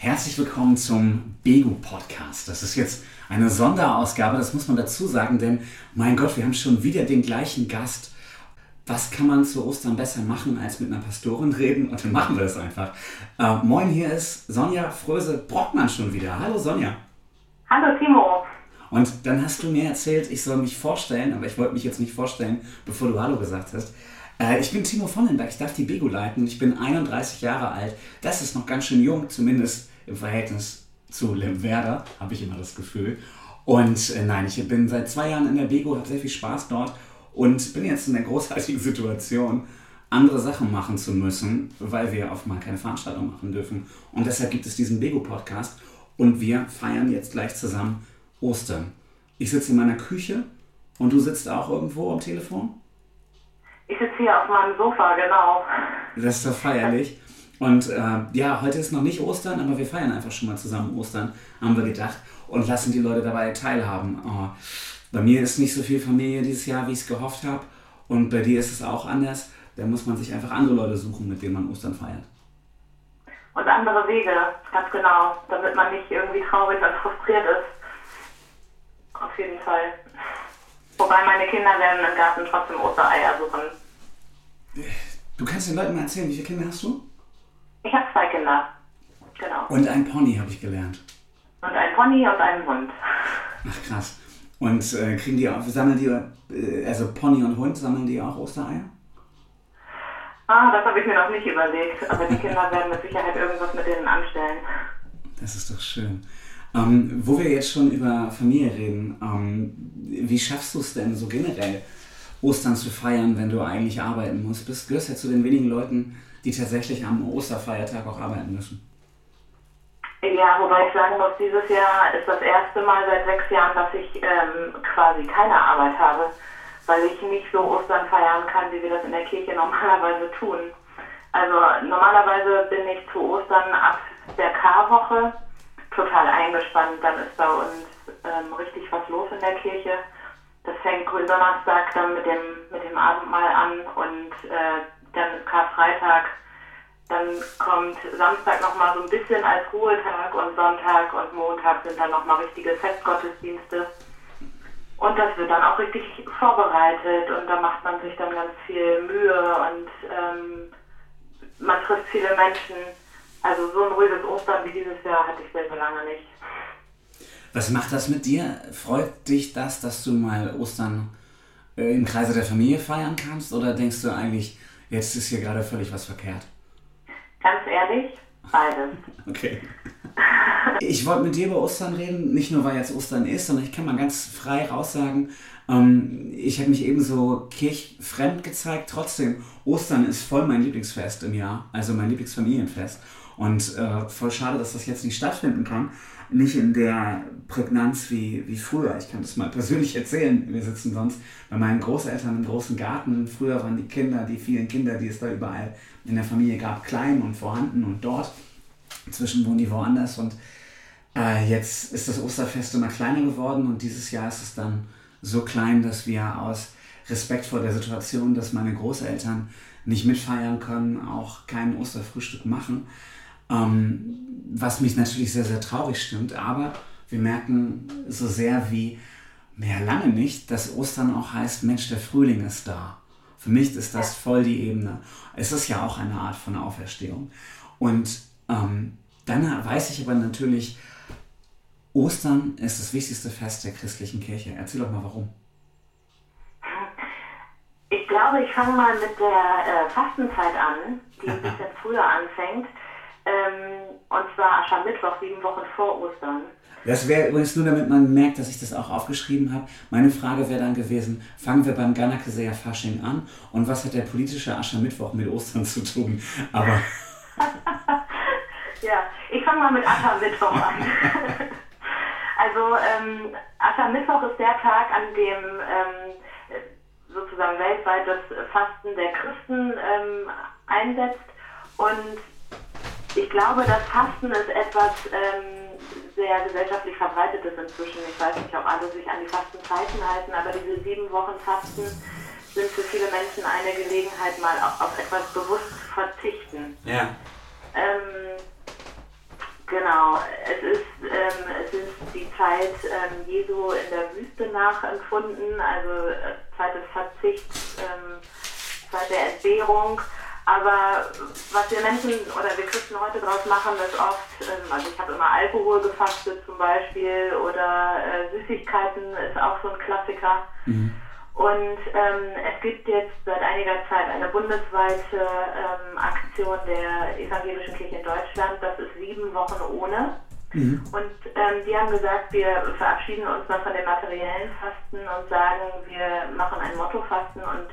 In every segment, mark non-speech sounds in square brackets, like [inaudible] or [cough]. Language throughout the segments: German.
Herzlich willkommen zum Begu Podcast. Das ist jetzt eine Sonderausgabe, das muss man dazu sagen, denn mein Gott, wir haben schon wieder den gleichen Gast. Was kann man zu Ostern besser machen, als mit einer Pastorin reden? Und dann machen wir das einfach. Äh, moin, hier ist Sonja Fröse-Brockmann schon wieder. Hallo Sonja. Hallo Timo. Und dann hast du mir erzählt, ich soll mich vorstellen, aber ich wollte mich jetzt nicht vorstellen, bevor du Hallo gesagt hast. Äh, ich bin Timo Vonnenberg, ich darf die Bego leiten. Ich bin 31 Jahre alt. Das ist noch ganz schön jung, zumindest im Verhältnis zu Lemwerder, habe ich immer das Gefühl. Und äh, nein, ich bin seit zwei Jahren in der Bego, habe sehr viel Spaß dort und bin jetzt in der großartigen [laughs] Situation, andere Sachen machen zu müssen, weil wir auf mal keine Veranstaltung machen dürfen. Und deshalb gibt es diesen Bego-Podcast und wir feiern jetzt gleich zusammen Ostern. Ich sitze in meiner Küche und du sitzt auch irgendwo am Telefon? Ich sitze hier auf meinem Sofa, genau. Das ist doch feierlich. Und äh, ja, heute ist noch nicht Ostern, aber wir feiern einfach schon mal zusammen Ostern, haben wir gedacht, und lassen die Leute dabei teilhaben. Oh, bei mir ist nicht so viel Familie dieses Jahr, wie ich es gehofft habe. Und bei dir ist es auch anders. Da muss man sich einfach andere Leute suchen, mit denen man Ostern feiert. Und andere Wege, ganz genau, damit man nicht irgendwie traurig und frustriert ist. Auf jeden Fall. Wobei meine Kinder werden im Garten trotzdem Ostereier suchen. Du kannst den Leuten mal erzählen, wie viele Kinder hast du? Ich habe zwei Kinder. Genau. Und ein Pony habe ich gelernt. Und ein Pony und einen Hund. Ach krass. Und äh, kriegen die auch, sammeln die, äh, also Pony und Hund, sammeln die auch Ostereier? Ah, das habe ich mir noch nicht überlegt. Aber die Kinder werden mit Sicherheit irgendwas mit denen anstellen. Das ist doch schön. Ähm, wo wir jetzt schon über Familie reden, ähm, wie schaffst du es denn so generell, Ostern zu feiern, wenn du eigentlich arbeiten musst? Bist, gehörst ja zu den wenigen Leuten, die tatsächlich am Osterfeiertag auch arbeiten müssen. Ja, wobei ich sagen muss, dieses Jahr ist das erste Mal seit sechs Jahren, dass ich ähm, quasi keine Arbeit habe, weil ich nicht so Ostern feiern kann, wie wir das in der Kirche [laughs] normalerweise tun. Also normalerweise bin ich zu Ostern ab der Karwoche total eingespannt. Dann ist bei uns ähm, richtig was los in der Kirche. Das fängt Gründonnerstag dann mit dem, mit dem Abendmahl an und äh, dann ist Karfreitag. Dann kommt Samstag nochmal so ein bisschen als Ruhetag und Sonntag und Montag sind dann nochmal richtige Festgottesdienste. Und das wird dann auch richtig vorbereitet und da macht man sich dann ganz viel Mühe und ähm, man trifft viele Menschen. Also so ein ruhiges Ostern wie dieses Jahr hatte ich sehr lange nicht. Was macht das mit dir? Freut dich das, dass du mal Ostern äh, im Kreise der Familie feiern kannst? Oder denkst du eigentlich, jetzt ist hier gerade völlig was verkehrt? Ganz ehrlich, beides. [laughs] Okay. Ich wollte mit dir über Ostern reden, nicht nur weil jetzt Ostern ist, sondern ich kann mal ganz frei raussagen, ähm, ich habe mich eben so kirchfremd gezeigt. Trotzdem, Ostern ist voll mein Lieblingsfest im Jahr, also mein Lieblingsfamilienfest. Und äh, voll schade, dass das jetzt nicht stattfinden kann. Nicht in der Prägnanz wie, wie früher. Ich kann das mal persönlich erzählen. Wir sitzen sonst bei meinen Großeltern im großen Garten. Früher waren die Kinder, die vielen Kinder, die es da überall in der Familie gab, klein und vorhanden und dort. Inzwischen wohnen die woanders. Und äh, jetzt ist das Osterfest immer kleiner geworden und dieses Jahr ist es dann so klein, dass wir aus Respekt vor der Situation, dass meine Großeltern nicht mitfeiern können, auch kein Osterfrühstück machen. Ähm, was mich natürlich sehr, sehr traurig stimmt, aber wir merken so sehr wie mehr lange nicht, dass Ostern auch heißt, Mensch, der Frühling ist da. Für mich ist das voll die Ebene. Es ist ja auch eine Art von Auferstehung. Und ähm, dann weiß ich aber natürlich, Ostern ist das wichtigste Fest der christlichen Kirche. Erzähl doch mal warum. Ich glaube, ich fange mal mit der äh, Fastenzeit an, die ein [laughs] bisschen früher anfängt. Ähm, und zwar Aschermittwoch, sieben Wochen vor Ostern. Das wäre übrigens nur, damit man merkt, dass ich das auch aufgeschrieben habe. Meine Frage wäre dann gewesen, fangen wir beim Ganakeseer Fasching an und was hat der politische Aschermittwoch mit Ostern zu tun? Aber... [laughs] ja, ich fange mal mit Aschermittwoch an. [laughs] also ähm, Aschermittwoch ist der Tag, an dem ähm, sozusagen weltweit das Fasten der Christen ähm, einsetzt und ich glaube, das Fasten ist etwas ähm, sehr gesellschaftlich verbreitetes inzwischen. Ich weiß nicht, ob alle sich an die Fastenzeiten halten, aber diese sieben Wochen Fasten sind für viele Menschen eine Gelegenheit, mal auf, etwas bewusst zu verzichten. Ja. Ähm, Genau, es ist, ähm, es ist die Zeit ähm, Jesu in der Wüste nachempfunden, also äh, Zeit des Verzichts, ähm, Zeit der Entbehrung. Aber was wir Menschen oder wir Christen heute draus machen, ist oft, ähm, also ich habe immer Alkohol gefastet zum Beispiel oder äh, Süßigkeiten ist auch so ein Klassiker. Mhm. Und ähm, es gibt jetzt seit einiger Zeit eine bundesweite ähm, Aktion der Evangelischen Kirche in Deutschland. Das ist sieben Wochen ohne. Mhm. Und ähm, die haben gesagt, wir verabschieden uns mal von dem materiellen Fasten und sagen, wir machen ein Mottofasten und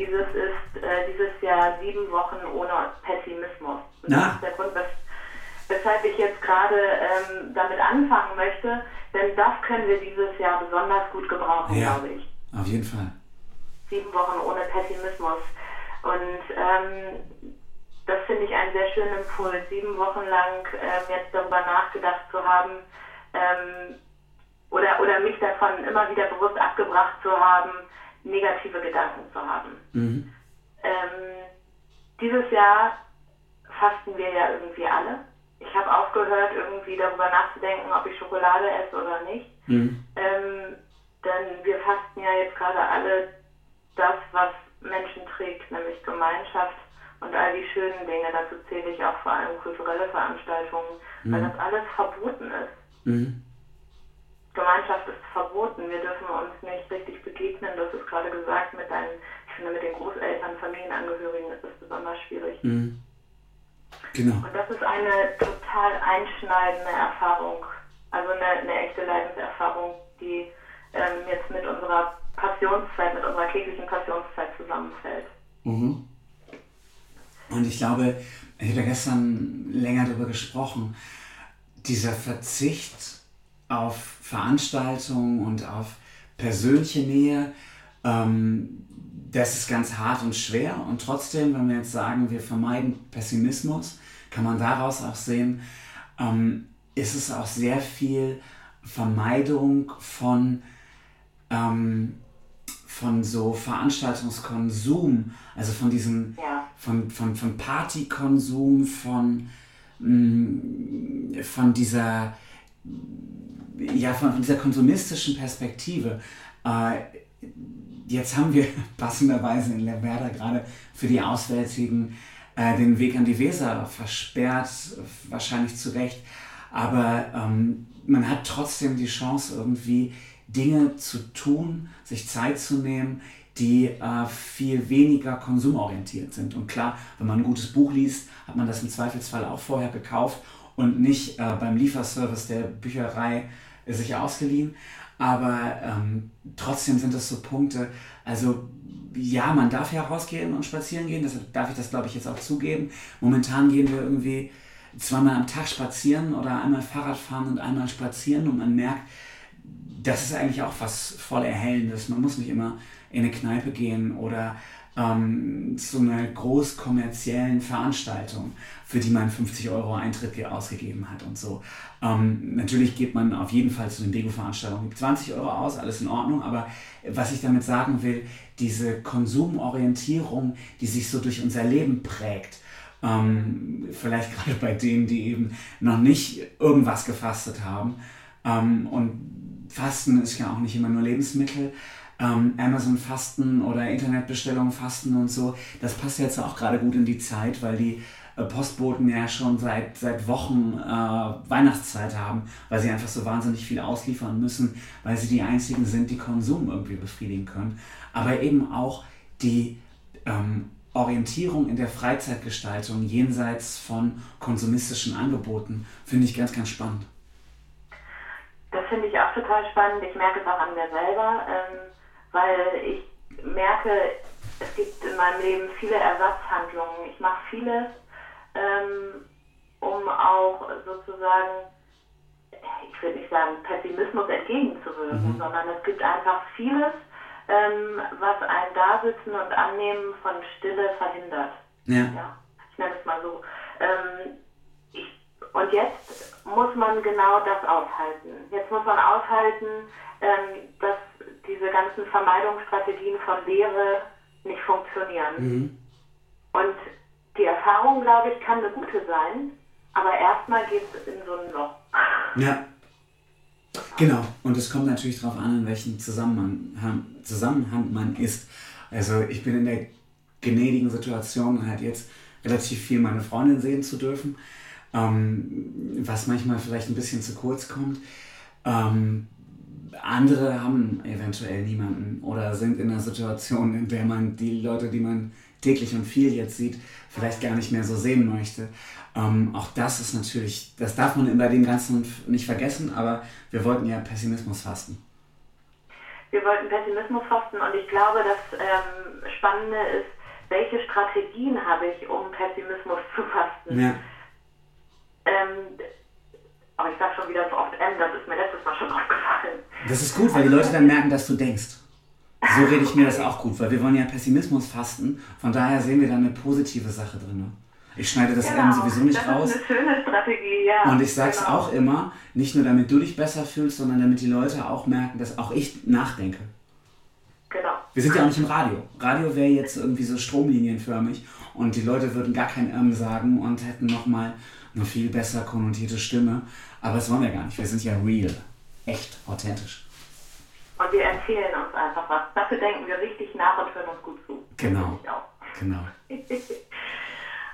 dieses ist äh, dieses Jahr sieben Wochen ohne Pessimismus. Und das ist der Grund, wes weshalb ich jetzt gerade ähm, damit anfangen möchte, denn das können wir dieses Jahr besonders gut gebrauchen, ja. glaube ich. Auf jeden Fall. Sieben Wochen ohne Pessimismus. Und ähm, das finde ich einen sehr schönen Impuls, sieben Wochen lang ähm, jetzt darüber nachgedacht zu haben ähm, oder, oder mich davon immer wieder bewusst abgebracht zu haben, negative Gedanken zu haben. Mhm. Ähm, dieses Jahr fasten wir ja irgendwie alle. Ich habe aufgehört, irgendwie darüber nachzudenken, ob ich Schokolade esse oder nicht. Mhm. Ähm, denn wir fasten ja jetzt gerade alle das, was Menschen trägt, nämlich Gemeinschaft und all die schönen Dinge. Dazu zähle ich auch vor allem kulturelle Veranstaltungen, mhm. weil das alles verboten ist. Mhm. Gemeinschaft ist verboten. Wir dürfen uns nicht richtig begegnen. Das ist gerade gesagt mit deinen, ich finde, mit den Großeltern, Familienangehörigen ist es besonders schwierig. Mhm. Genau. Und das ist eine total einschneidende Erfahrung. Also eine, eine echte Leidenserfahrung, die ähm, jetzt mit unserer Passionszeit, mit unserer kirchlichen Passionszeit zusammenfällt. Mhm. Und ich glaube, ich habe ja gestern länger darüber gesprochen, dieser Verzicht auf Veranstaltungen und auf persönliche Nähe, ähm, das ist ganz hart und schwer. Und trotzdem, wenn wir jetzt sagen, wir vermeiden Pessimismus, kann man daraus auch sehen, ähm, ist es auch sehr viel Vermeidung von ähm, von so Veranstaltungskonsum, also von diesem, ja. von, von, von Partykonsum, von, mh, mm, von dieser, ja, von, dieser konsumistischen Perspektive. Äh, jetzt haben wir [laughs] passenderweise in Lerwerda gerade für die Auswärtigen äh, den Weg an die Weser versperrt, wahrscheinlich zu Recht. Aber ähm, man hat trotzdem die Chance, irgendwie Dinge zu tun, sich Zeit zu nehmen, die äh, viel weniger konsumorientiert sind. Und klar, wenn man ein gutes Buch liest, hat man das im Zweifelsfall auch vorher gekauft und nicht äh, beim Lieferservice der Bücherei sich ausgeliehen. Aber ähm, trotzdem sind das so Punkte, also ja, man darf ja rausgehen und spazieren gehen, deshalb darf ich das, glaube ich, jetzt auch zugeben. Momentan gehen wir irgendwie zweimal am Tag spazieren oder einmal Fahrrad fahren und einmal spazieren und man merkt, das ist eigentlich auch was voll Erhellendes. Man muss nicht immer in eine Kneipe gehen oder ähm, zu einer großkommerziellen Veranstaltung, für die man 50 Euro Eintritt ausgegeben hat und so. Ähm, natürlich geht man auf jeden Fall zu den Dego-Veranstaltungen, gibt 20 Euro aus, alles in Ordnung, aber was ich damit sagen will, diese Konsumorientierung, die sich so durch unser Leben prägt, ähm, vielleicht [laughs] gerade bei denen, die eben noch nicht irgendwas gefastet haben ähm, und Fasten ist ja auch nicht immer nur Lebensmittel. Ähm, Amazon Fasten oder Internetbestellungen Fasten und so, das passt jetzt auch gerade gut in die Zeit, weil die äh, Postboten ja schon seit, seit Wochen äh, Weihnachtszeit haben, weil sie einfach so wahnsinnig viel ausliefern müssen, weil sie die einzigen sind, die Konsum irgendwie befriedigen können. Aber eben auch die ähm, Orientierung in der Freizeitgestaltung jenseits von konsumistischen Angeboten finde ich ganz, ganz spannend. Das finde ich auch total spannend. Ich merke es auch an mir selber, ähm, weil ich merke, es gibt in meinem Leben viele Ersatzhandlungen. Ich mache vieles, ähm, um auch sozusagen, ich würde nicht sagen, Pessimismus entgegenzuwirken, mhm. sondern es gibt einfach vieles, ähm, was ein Dasitzen und Annehmen von Stille verhindert. Ja. ja ich nenne es mal so. Ähm, und jetzt muss man genau das aushalten. Jetzt muss man aushalten, ähm, dass diese ganzen Vermeidungsstrategien von Lehre nicht funktionieren. Mhm. Und die Erfahrung, glaube ich, kann eine gute sein, Aber erstmal geht es in so ein Loch. Ja. Genau. Und es kommt natürlich darauf an, in welchem Zusammenhang, Zusammenhang man ist. Also ich bin in der gnädigen Situation, halt jetzt relativ viel meine Freundin sehen zu dürfen, ähm, was manchmal vielleicht ein bisschen zu kurz kommt. Ähm, andere haben eventuell niemanden oder sind in einer Situation, in der man die Leute, die man täglich und viel jetzt sieht, vielleicht gar nicht mehr so sehen möchte. Ähm, auch das ist natürlich, das darf man bei dem Ganzen nicht vergessen, aber wir wollten ja Pessimismus fasten. Wir wollten Pessimismus fasten und ich glaube, das ähm, Spannende ist, welche Strategien habe ich, um Pessimismus zu fasten. Ja. Ähm, aber ich sage schon wieder so oft M, das ist mir letztes Mal schon [laughs] aufgefallen. Das ist gut, weil die Leute dann merken, dass du denkst. So rede ich mir das auch gut, weil wir wollen ja Pessimismus fasten. Von daher sehen wir da eine positive Sache drin. Ich schneide das genau, M sowieso nicht das raus. Das ist eine schöne Strategie, ja. Und ich sage es genau. auch immer, nicht nur damit du dich besser fühlst, sondern damit die Leute auch merken, dass auch ich nachdenke. Genau. Wir sind ja auch nicht im Radio. Radio wäre jetzt irgendwie so stromlinienförmig und die Leute würden gar kein M sagen und hätten nochmal eine viel besser konnotierte Stimme. Aber das wollen wir gar nicht. Wir sind ja real. Echt, authentisch. Und wir erzählen uns einfach was. Dafür denken wir richtig nach und hören uns gut zu. Genau. Genau. [laughs]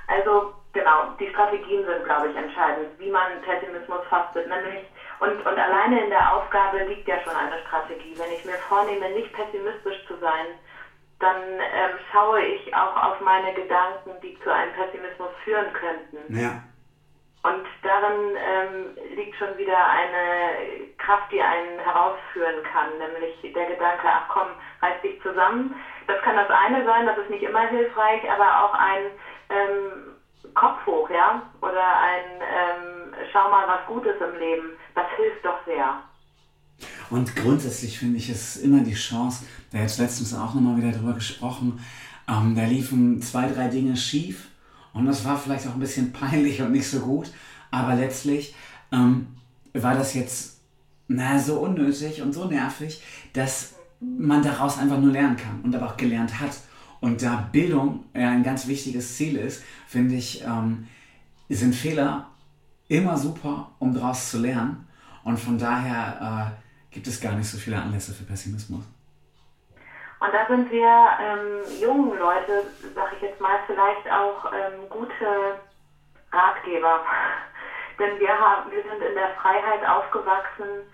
also, genau, die Strategien sind, glaube ich, entscheidend, wie man Pessimismus fastet. Nämlich, und, und alleine in der Aufgabe liegt ja schon eine Strategie. Wenn ich mir vornehme, nicht pessimistisch zu sein, dann ähm, schaue ich auch auf meine Gedanken, die zu einem Pessimismus führen könnten. Ja. Und darin ähm, liegt schon wieder eine Kraft, die einen herausführen kann, nämlich der Gedanke, ach komm, reiß dich zusammen. Das kann das eine sein, das ist nicht immer hilfreich, aber auch ein ähm, Kopf hoch, ja, oder ein ähm, Schau mal, was Gutes im Leben, das hilft doch sehr. Und grundsätzlich finde ich es immer die Chance, da jetzt letztens auch nochmal wieder drüber gesprochen, ähm, da liefen zwei, drei Dinge schief und das war vielleicht auch ein bisschen peinlich und nicht so gut, aber letztlich ähm, war das jetzt na, so unnötig und so nervig, dass man daraus einfach nur lernen kann und aber auch gelernt hat. Und da Bildung ja ein ganz wichtiges Ziel ist, finde ich, ähm, sind Fehler immer super, um daraus zu lernen. Und von daher äh, gibt es gar nicht so viele Anlässe für Pessimismus. Und da sind wir ähm, jungen Leute, sag ich jetzt mal, vielleicht auch ähm, gute Ratgeber. [laughs] Denn wir, haben, wir sind in der Freiheit aufgewachsen,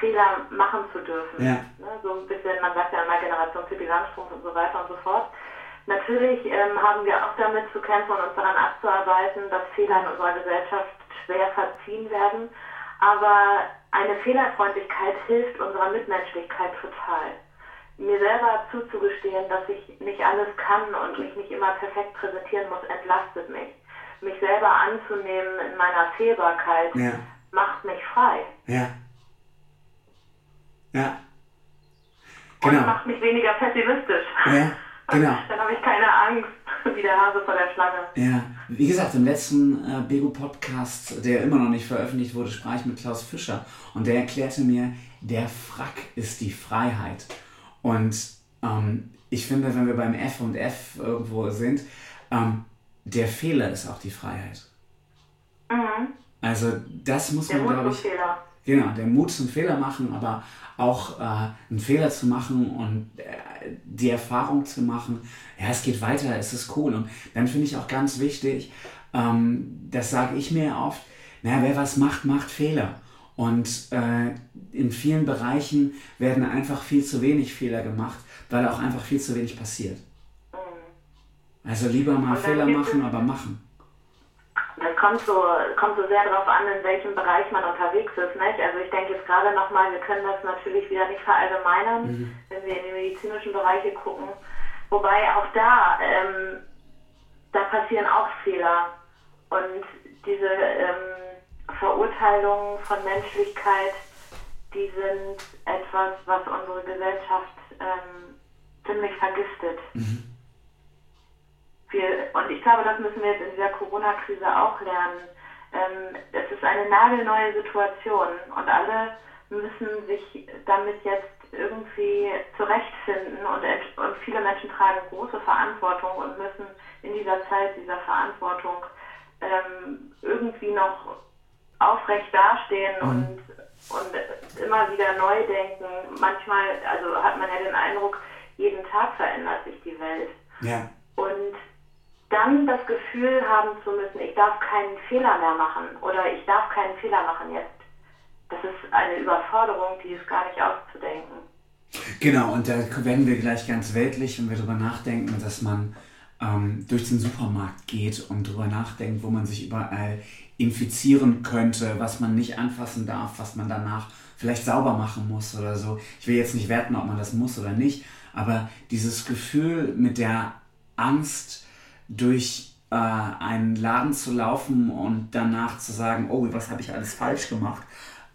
Fehler machen zu dürfen. Ja. Ne, so ein bisschen, man sagt ja immer Generation Pippi Langstrumpf und so weiter und so fort. Natürlich ähm, haben wir auch damit zu kämpfen und uns daran abzuarbeiten, dass Fehler in unserer Gesellschaft schwer verziehen werden. Aber eine Fehlerfreundlichkeit hilft unserer Mitmenschlichkeit total mir selber zuzugestehen, dass ich nicht alles kann und mich nicht immer perfekt präsentieren muss, entlastet mich. Mich selber anzunehmen in meiner Fehlbarkeit ja. macht mich frei. Ja. Ja. Genau. Und macht mich weniger pessimistisch. Ja, genau. [laughs] Dann habe ich keine Angst, [laughs] wie der Hase vor der Schlange. Ja, wie gesagt, im letzten äh, Bego-Podcast, der immer noch nicht veröffentlicht wurde, sprach ich mit Klaus Fischer und der erklärte mir, der Frack ist die Freiheit. Und ähm, ich finde, wenn wir beim F und F irgendwo sind, ähm, der Fehler ist auch die Freiheit. Mhm. Also das muss der man, glaube ich. Fehler. Genau, der Mut zum Fehler machen, aber auch äh, einen Fehler zu machen und äh, die Erfahrung zu machen, ja, es geht weiter, es ist cool. Und dann finde ich auch ganz wichtig, ähm, das sage ich mir oft, naja, wer was macht, macht Fehler. Und äh, in vielen Bereichen werden einfach viel zu wenig Fehler gemacht, weil auch einfach viel zu wenig passiert. Mhm. Also lieber mal Fehler machen, aber machen. Das kommt so, kommt so sehr darauf an, in welchem Bereich man unterwegs ist. Nicht? Also ich denke jetzt gerade nochmal, wir können das natürlich wieder nicht verallgemeinern, mhm. wenn wir in die medizinischen Bereiche gucken. Wobei auch da, ähm, da passieren auch Fehler. Und diese ähm, Verurteilungen von Menschlichkeit, die sind etwas, was unsere Gesellschaft ähm, ziemlich vergiftet. Mhm. Wir, und ich glaube, das müssen wir jetzt in dieser Corona-Krise auch lernen. Ähm, es ist eine nagelneue Situation und alle müssen sich damit jetzt irgendwie zurechtfinden und, und viele Menschen tragen große Verantwortung und müssen in dieser Zeit dieser Verantwortung ähm, irgendwie noch aufrecht dastehen mhm. und, und immer wieder neu denken. Manchmal, also hat man ja den Eindruck, jeden Tag verändert sich die Welt. Ja. Und dann das Gefühl haben zu müssen, ich darf keinen Fehler mehr machen oder ich darf keinen Fehler machen jetzt. Das ist eine Überforderung, die ist gar nicht auszudenken. Genau, und da werden wir gleich ganz weltlich, wenn wir darüber nachdenken, dass man ähm, durch den Supermarkt geht und darüber nachdenkt, wo man sich überall infizieren könnte, was man nicht anfassen darf, was man danach vielleicht sauber machen muss oder so. Ich will jetzt nicht werten, ob man das muss oder nicht, aber dieses Gefühl mit der Angst durch äh, einen Laden zu laufen und danach zu sagen, oh, was habe ich alles falsch gemacht,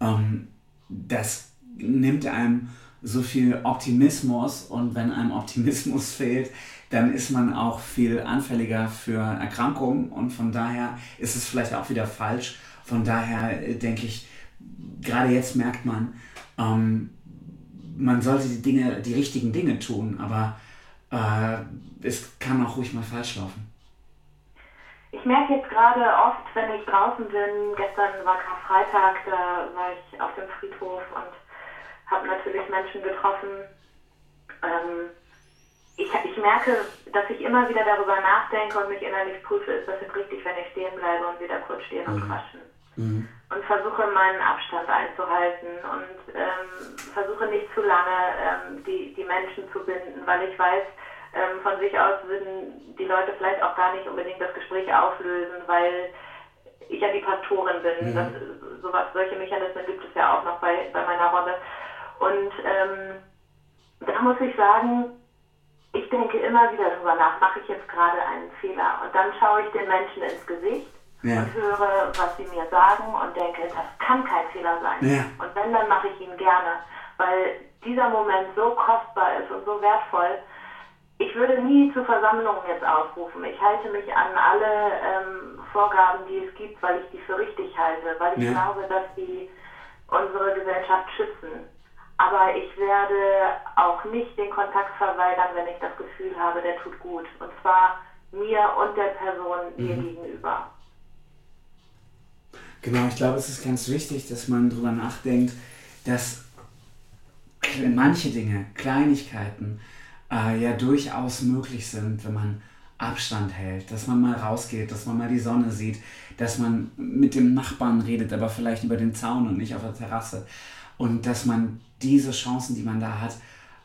ähm, das nimmt einem so viel Optimismus und wenn einem Optimismus [laughs] fehlt, dann ist man auch viel anfälliger für Erkrankungen und von daher ist es vielleicht auch wieder falsch. Von daher äh, denke ich, gerade jetzt merkt man, ähm, man sollte die Dinge, die richtigen Dinge tun, aber äh, es kann auch ruhig mal falsch laufen. Ich merke jetzt gerade oft, wenn ich draußen bin, gestern war Karfreitag, da war ich auf dem Friedhof und habe natürlich Menschen getroffen. Ähm, ich, ich merke, dass ich immer wieder darüber nachdenke und mich innerlich prüfe, ist das jetzt richtig, wenn ich stehen bleibe und wieder kurz stehen und mhm. quatschen. Mhm. Und versuche meinen Abstand einzuhalten und ähm, versuche nicht zu lange ähm, die, die Menschen zu binden, weil ich weiß, ähm, von sich aus würden die Leute vielleicht auch gar nicht unbedingt das Gespräch auflösen, weil ich ja die Pastorin bin. Mhm. Das, sowas, solche Mechanismen gibt es ja auch noch bei, bei meiner Rolle. Und ähm, da muss ich sagen, ich denke immer wieder darüber nach, mache ich jetzt gerade einen Fehler? Und dann schaue ich den Menschen ins Gesicht ja. und höre, was sie mir sagen und denke, das kann kein Fehler sein. Ja. Und wenn, dann mache ich ihn gerne, weil dieser Moment so kostbar ist und so wertvoll. Ich würde nie zu Versammlungen jetzt aufrufen. Ich halte mich an alle ähm, Vorgaben, die es gibt, weil ich die für richtig halte, weil ich ja. glaube, dass die unsere Gesellschaft schützen. Aber ich werde auch nicht den Kontakt verweigern, wenn ich das Gefühl habe, der tut gut. Und zwar mir und der Person mir mhm. gegenüber. Genau, ich glaube, es ist ganz wichtig, dass man darüber nachdenkt, dass manche Dinge, Kleinigkeiten, äh, ja durchaus möglich sind, wenn man Abstand hält, dass man mal rausgeht, dass man mal die Sonne sieht, dass man mit dem Nachbarn redet, aber vielleicht über den Zaun und nicht auf der Terrasse. Und dass man diese Chancen, die man da hat,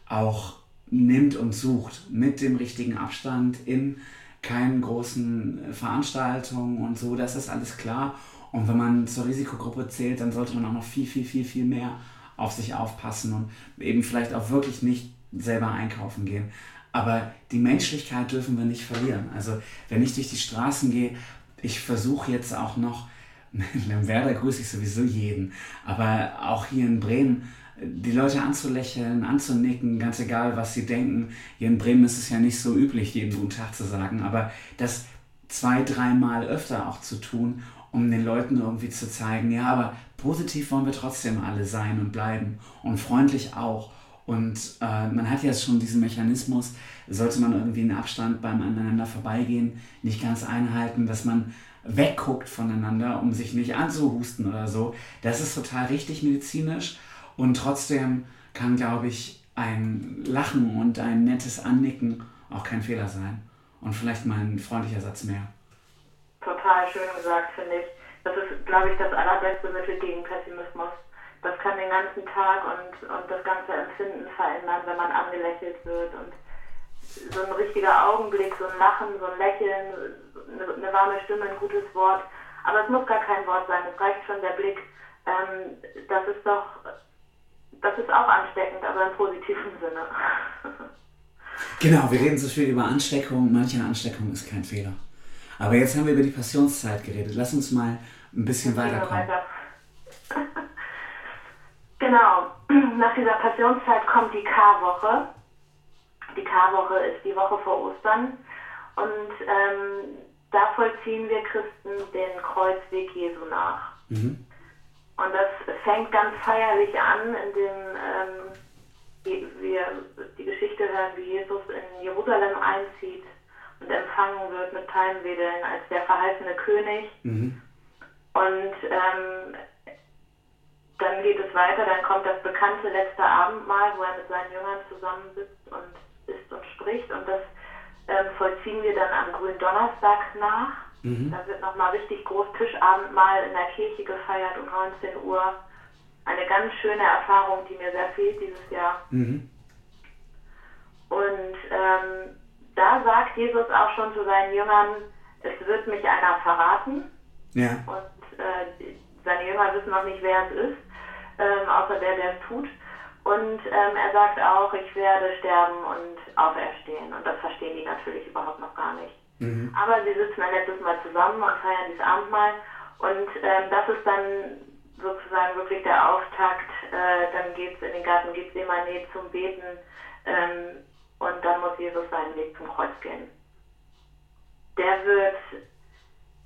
auch nimmt und sucht mit dem richtigen Abstand in keinen großen Veranstaltungen und so, das ist alles klar. Und wenn man zur Risikogruppe zählt, dann sollte man auch noch viel, viel, viel, viel mehr auf sich aufpassen und eben vielleicht auch wirklich nicht selber einkaufen gehen. Aber die Menschlichkeit dürfen wir nicht verlieren. Also wenn ich durch die Straßen gehe, ich versuche jetzt auch noch, [laughs] in Werder grüße ich sowieso jeden, aber auch hier in Bremen die Leute anzulächeln, anzunicken, ganz egal, was sie denken. Hier in Bremen ist es ja nicht so üblich, jeden guten Tag zu sagen, aber das zwei, dreimal öfter auch zu tun um den Leuten irgendwie zu zeigen, ja, aber positiv wollen wir trotzdem alle sein und bleiben und freundlich auch. Und äh, man hat ja schon diesen Mechanismus, sollte man irgendwie einen Abstand beim aneinander vorbeigehen, nicht ganz einhalten, dass man wegguckt voneinander, um sich nicht anzuhusten oder so. Das ist total richtig medizinisch und trotzdem kann, glaube ich, ein Lachen und ein nettes Annicken auch kein Fehler sein. Und vielleicht mal ein freundlicher Satz mehr total schön gesagt, finde ich. Das ist, glaube ich, das allerbeste Mittel gegen Pessimismus. Das kann den ganzen Tag und, und das ganze Empfinden verändern, wenn man angelächelt wird. Und so ein richtiger Augenblick, so ein Lachen, so ein Lächeln, eine, eine warme Stimme, ein gutes Wort. Aber es muss gar kein Wort sein, es reicht schon der Blick. Ähm, das ist doch, das ist auch ansteckend, aber im positiven Sinne. [laughs] Genau, wir reden so viel über Ansteckung. Manche Ansteckung ist kein Fehler. Aber jetzt haben wir über die Passionszeit geredet. Lass uns mal ein bisschen weiterkommen. Weiter. [laughs] genau. [clears throat] Nach dieser Passionszeit kommt die Karwoche. Die Karwoche ist die Woche vor Ostern. Und ähm, da vollziehen wir Christen den Kreuzweg Jesu nach. Mhm. Und das fängt ganz feierlich an, indem ähm, wir die Geschichte hören, wie Jesus in Jerusalem einzieht und empfangen wird mit Palmwedeln als der verheißene König. Mhm. Und ähm, dann geht es weiter, dann kommt das bekannte letzte Abendmahl, wo er mit seinen Jüngern zusammensitzt und spricht. Und das ähm, vollziehen wir dann am grünen Donnerstag nach. Mhm. Da wird nochmal richtig groß Tischabendmahl in der Kirche gefeiert um 19 Uhr. Eine ganz schöne Erfahrung, die mir sehr fehlt dieses Jahr. Mhm. Und ähm, da sagt Jesus auch schon zu seinen Jüngern, es wird mich einer verraten. Ja. Und äh, seine Jünger wissen noch nicht, wer es ist, ähm, außer der, der es tut. Und ähm, er sagt auch, ich werde sterben und auferstehen. Und das verstehen die natürlich überhaupt noch gar nicht. Mhm. Aber sie sitzen ein letztes Mal zusammen und feiern dieses Abendmahl. Und ähm, das ist dann sozusagen wirklich der Auftakt. Äh, dann geht es in den Garten Gethsemane zum Beten. Ähm, und dann muss Jesus seinen Weg zum Kreuz gehen. Der wird,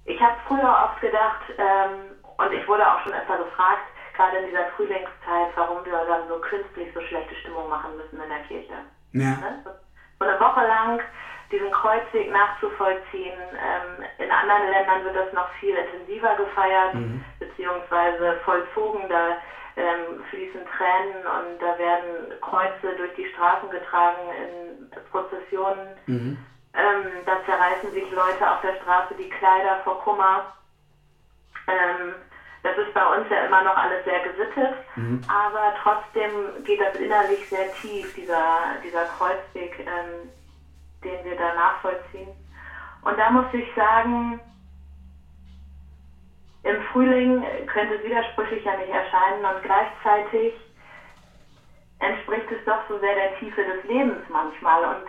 ich habe früher oft gedacht, ähm, und ich wurde auch schon öfter gefragt, gerade in dieser Frühlingszeit, warum wir dann so künstlich so schlechte Stimmung machen müssen in der Kirche. Ja. Ne? So eine Woche lang diesen Kreuzweg nachzuvollziehen. Ähm, in anderen Ländern wird das noch viel intensiver gefeiert, mhm. beziehungsweise vollzogen. Da ähm, fließen Tränen und da werden Kreuze durch die Straßen getragen in Prozessionen. Mhm. Ähm, da zerreißen sich Leute auf der Straße die Kleider vor Kummer. Ähm, das ist bei uns ja immer noch alles sehr gesittet, mhm. aber trotzdem geht das innerlich sehr tief, dieser, dieser Kreuzweg, ähm, den wir da nachvollziehen. Und da muss ich sagen, im Frühling könnte es widersprüchlich ja nicht erscheinen und gleichzeitig entspricht es doch so sehr der Tiefe des Lebens manchmal und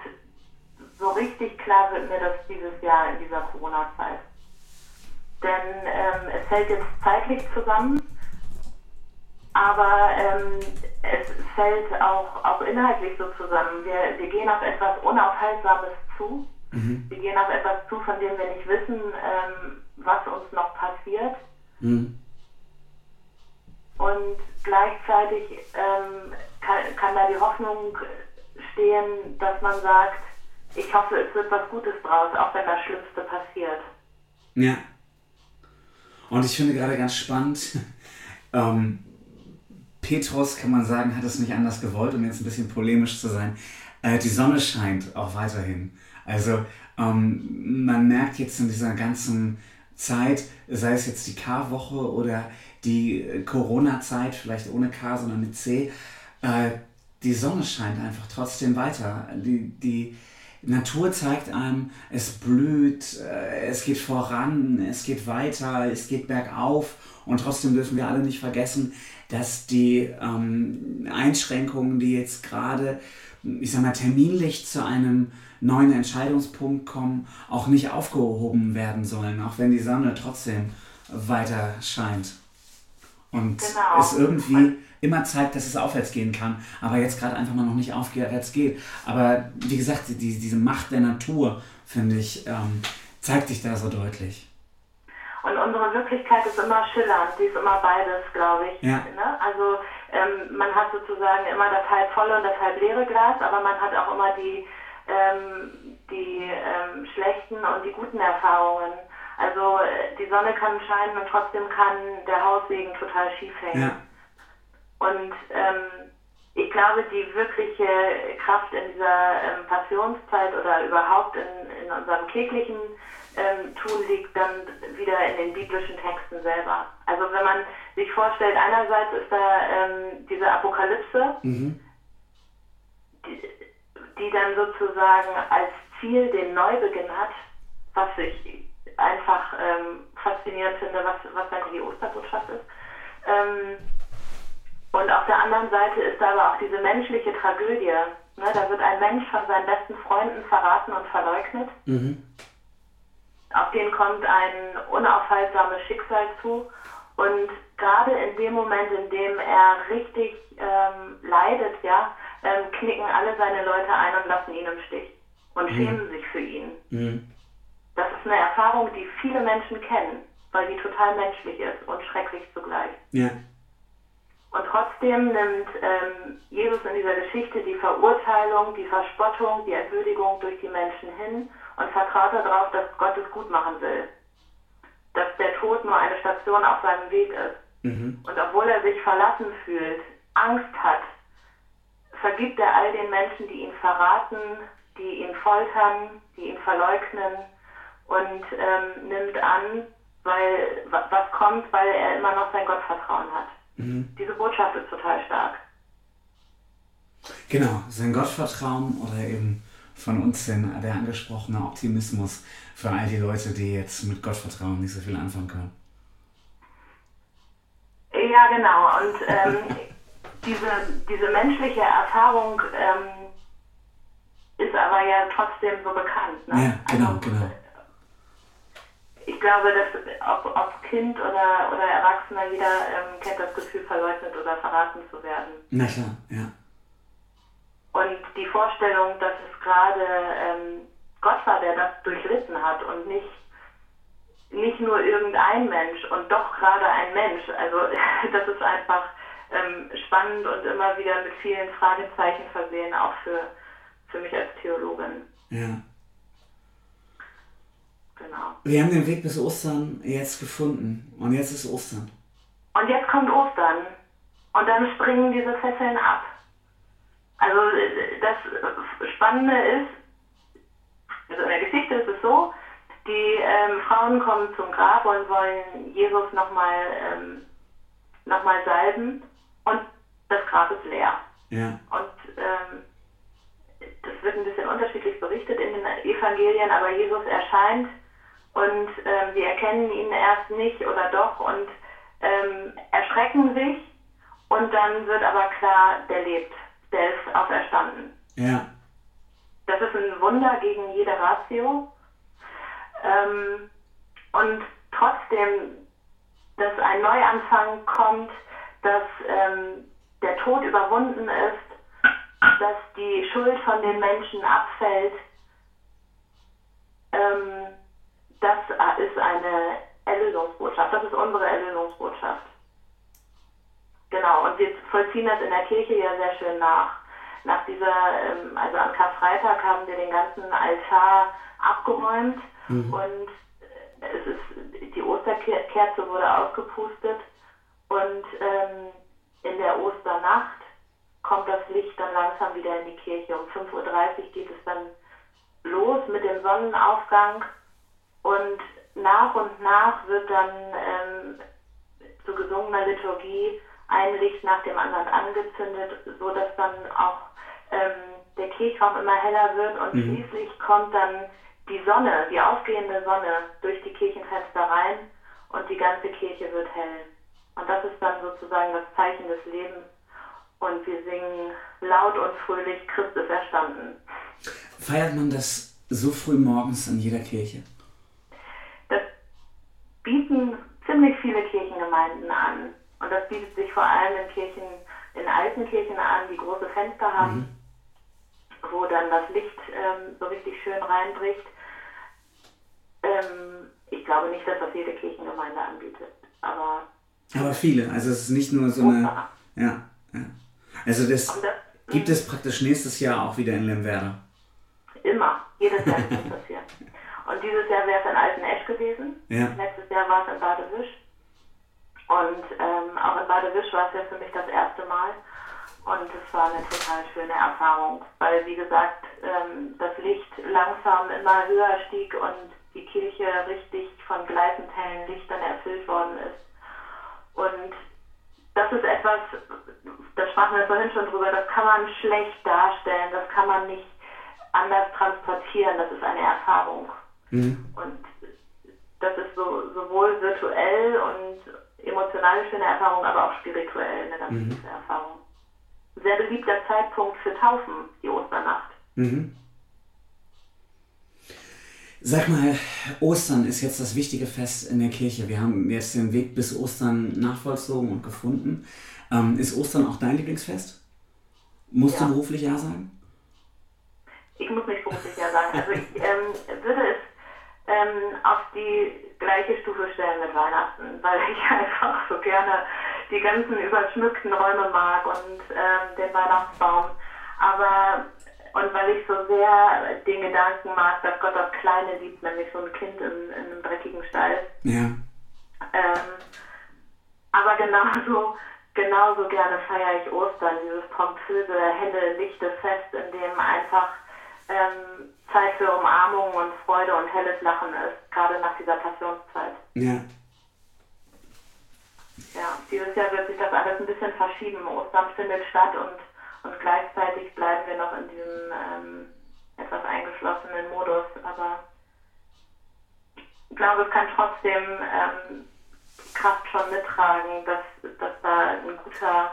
so richtig klar wird mir das dieses Jahr in dieser Corona-Zeit. Denn ähm, es fällt jetzt zeitlich zusammen, aber ähm, es fällt auch, auch inhaltlich so zusammen. Wir, wir gehen auf etwas Unaufhaltsames zu. Mhm. Wir gehen auf etwas zu, von dem wir nicht wissen, ähm, was uns noch passiert. Mhm. Und gleichzeitig ähm, kann, kann da die Hoffnung stehen, dass man sagt, ich hoffe, es wird was Gutes draus, auch wenn das Schlimmste passiert. Ja. Und ich finde gerade ganz spannend, [laughs] ähm, Petrus, kann man sagen, hat es nicht anders gewollt, um jetzt ein bisschen polemisch zu sein. Äh, die Sonne scheint auch weiterhin. Also ähm, man merkt jetzt in dieser ganzen Zeit, sei es jetzt die K-Woche oder die äh, Corona-Zeit, vielleicht ohne K, sondern mit C, äh, die Sonne scheint einfach trotzdem weiter. Die, die Natur zeigt einem, es blüht, äh, es geht voran, es geht weiter, es geht bergauf und trotzdem dürfen wir alle nicht vergessen, dass die ähm, Einschränkungen, die jetzt gerade, ich sag mal, terminlich zu einem neuen Entscheidungspunkt kommen, auch nicht aufgehoben werden sollen, auch wenn die Sonne trotzdem weiter scheint. Und genau. es irgendwie immer zeigt, dass es aufwärts gehen kann, aber jetzt gerade einfach mal noch nicht aufwärts geht. Aber wie gesagt, die, diese Macht der Natur, finde ich, ähm, zeigt sich da so deutlich. Und unsere Wirklichkeit ist immer schillernd, die ist immer beides, glaube ich. Ja. Ne? Also ähm, man hat sozusagen immer das halb volle und das halb leere Glas, aber man hat auch immer die ähm, die ähm, schlechten und die guten Erfahrungen. Also äh, die Sonne kann scheinen und trotzdem kann der Haussegen total schief hängen. Ja. Und ähm, ich glaube, die wirkliche Kraft in dieser ähm, Passionszeit oder überhaupt in, in unserem kirchlichen ähm, Tun liegt dann wieder in den biblischen Texten selber. Also wenn man sich vorstellt, einerseits ist da ähm, diese Apokalypse, mhm. die, die dann sozusagen als Ziel den Neubeginn hat, was ich einfach ähm, faszinierend finde, was, was dann die Osterbotschaft ist. Und auf der anderen Seite ist da aber auch diese menschliche Tragödie. Ne? Da wird ein Mensch von seinen besten Freunden verraten und verleugnet. Mhm. Auf den kommt ein unaufhaltsames Schicksal zu. Und gerade in dem Moment, in dem er richtig ähm, leidet, ja, ähm, knicken alle seine Leute ein und lassen ihn im Stich und mhm. schämen sich für ihn. Mhm. Das ist eine Erfahrung, die viele Menschen kennen, weil die total menschlich ist und schrecklich zugleich. Ja. Und trotzdem nimmt ähm, Jesus in dieser Geschichte die Verurteilung, die Verspottung, die Entwürdigung durch die Menschen hin und vertraut darauf, dass Gott es gut machen will. Dass der Tod nur eine Station auf seinem Weg ist. Mhm. Und obwohl er sich verlassen fühlt, Angst hat, vergibt er all den Menschen, die ihn verraten, die ihn foltern, die ihn verleugnen und ähm, nimmt an, weil was kommt, weil er immer noch sein Gottvertrauen hat. Mhm. Diese Botschaft ist total stark. Genau, sein Gottvertrauen oder eben von uns denn der angesprochene Optimismus für all die Leute, die jetzt mit Gottvertrauen nicht so viel anfangen können. Ja, genau. Und ähm, [laughs] diese, diese menschliche Erfahrung ähm, ist aber ja trotzdem so bekannt. Ne? Ja, genau, also, genau ich glaube, dass ob, ob Kind oder, oder Erwachsener, jeder ähm, kennt das Gefühl, verleugnet oder verraten zu werden. Na klar, ja. Und die Vorstellung, dass es gerade ähm, Gott war, der das durchlitten hat und nicht, nicht nur irgendein Mensch und doch gerade ein Mensch. Also [laughs] das ist einfach ähm, spannend und immer wieder mit vielen Fragezeichen versehen, auch für, für mich als Theologin. Ja. Genau. Wir haben den Weg bis Ostern jetzt gefunden und jetzt ist Ostern. Und jetzt kommt Ostern und dann springen diese Fesseln ab. Also das Spannende ist, also in der Geschichte ist es so, die ähm, Frauen kommen zum Grab und wollen Jesus nochmal ähm, noch salben und das Grab ist leer. Ja. Und ähm, das wird ein bisschen unterschiedlich berichtet in den Evangelien, aber Jesus erscheint und ähm, sie erkennen ihn erst nicht oder doch und ähm, erschrecken sich und dann wird aber klar, der lebt, der ist auferstanden. Ja. Das ist ein Wunder gegen jede Ratio. Ähm, und trotzdem, dass ein Neuanfang kommt, dass ähm, der Tod überwunden ist, dass die Schuld von den Menschen abfällt. Ähm, das ist eine Erlösungsbotschaft. Das ist unsere Erlösungsbotschaft. Genau, und wir vollziehen das in der Kirche ja sehr schön nach. Nach dieser, ähm, also am Karfreitag haben wir den ganzen Altar abgeräumt mhm. und es ist, die Osterkerze wurde ausgepustet und ähm, in der Osternacht kommt das Licht dann langsam wieder in die Kirche. Um 5.30 Uhr geht es dann los mit dem Sonnenaufgang und nach und nach wird dann ähm, zu gesungener Liturgie ein Licht nach dem anderen angezündet, so dass dann auch ähm, der Kirchraum immer heller wird und mhm. schließlich kommt dann die Sonne, die aufgehende Sonne durch die Kirchenfenster rein und die ganze Kirche wird hell. Und das ist dann sozusagen das Zeichen des Lebens. Und wir singen laut und fröhlich, Christus erstanden. Feiert man das so früh morgens in jeder Kirche? Bieten ziemlich viele Kirchengemeinden an. Und das bietet sich vor allem in Kirchen, in alten Kirchen an, die große Fenster haben, mhm. wo dann das Licht ähm, so richtig schön reinbricht. Ähm, ich glaube nicht, dass das jede Kirchengemeinde anbietet, aber. Aber viele, also es ist nicht nur so eine. Ja, ja. Also das, das gibt es praktisch nächstes Jahr auch wieder in Lemwerder. Immer, jedes Jahr ist das passiert. Und dieses Jahr wäre es in Altenesch gewesen. Ja. Letztes Jahr war es in Badewisch. Und ähm, auch in Badewisch war es ja für mich das erste Mal. Und es war eine total schöne Erfahrung, weil, wie gesagt, ähm, das Licht langsam immer höher stieg und die Kirche richtig von gleißend hellen Lichtern erfüllt worden ist. Und das ist etwas, da sprachen wir vorhin schon drüber, das kann man schlecht darstellen, das kann man nicht anders transportieren, das ist eine Erfahrung. Mhm. Und das ist so, sowohl virtuell und emotional schöne Erfahrung, aber auch spirituell eine ganz mhm. gute Erfahrung. Sehr beliebter Zeitpunkt für Taufen, die Osternacht. Mhm. Sag mal, Ostern ist jetzt das wichtige Fest in der Kirche. Wir haben jetzt den Weg bis Ostern nachvollzogen und gefunden. Ähm, ist Ostern auch dein Lieblingsfest? Musst ja. du beruflich Ja sagen? Ich muss nicht beruflich Ja sagen. Also ich ähm, würde es ähm, auf die gleiche Stufe stellen mit Weihnachten, weil ich [laughs] einfach so gerne die ganzen überschmückten Räume mag und ähm, den Weihnachtsbaum. Aber und weil ich so sehr den Gedanken mag, dass Gott das Kleine liebt, nämlich so ein Kind in, in einem dreckigen Stall. Ja. Ähm, aber genauso, genauso gerne feiere ich Ostern, dieses pompöse, helle, lichte Fest, in dem einfach ähm, Zeit für Umarmung und Freude und helles Lachen ist, gerade nach dieser Passionszeit. Ja. Ja, dieses Jahr wird sich das alles ein bisschen verschieben. Ostern findet statt und und gleichzeitig bleiben wir noch in diesem ähm, etwas eingeschlossenen Modus. Aber ich glaube, es kann trotzdem ähm, Kraft schon mittragen, dass, dass da ein guter,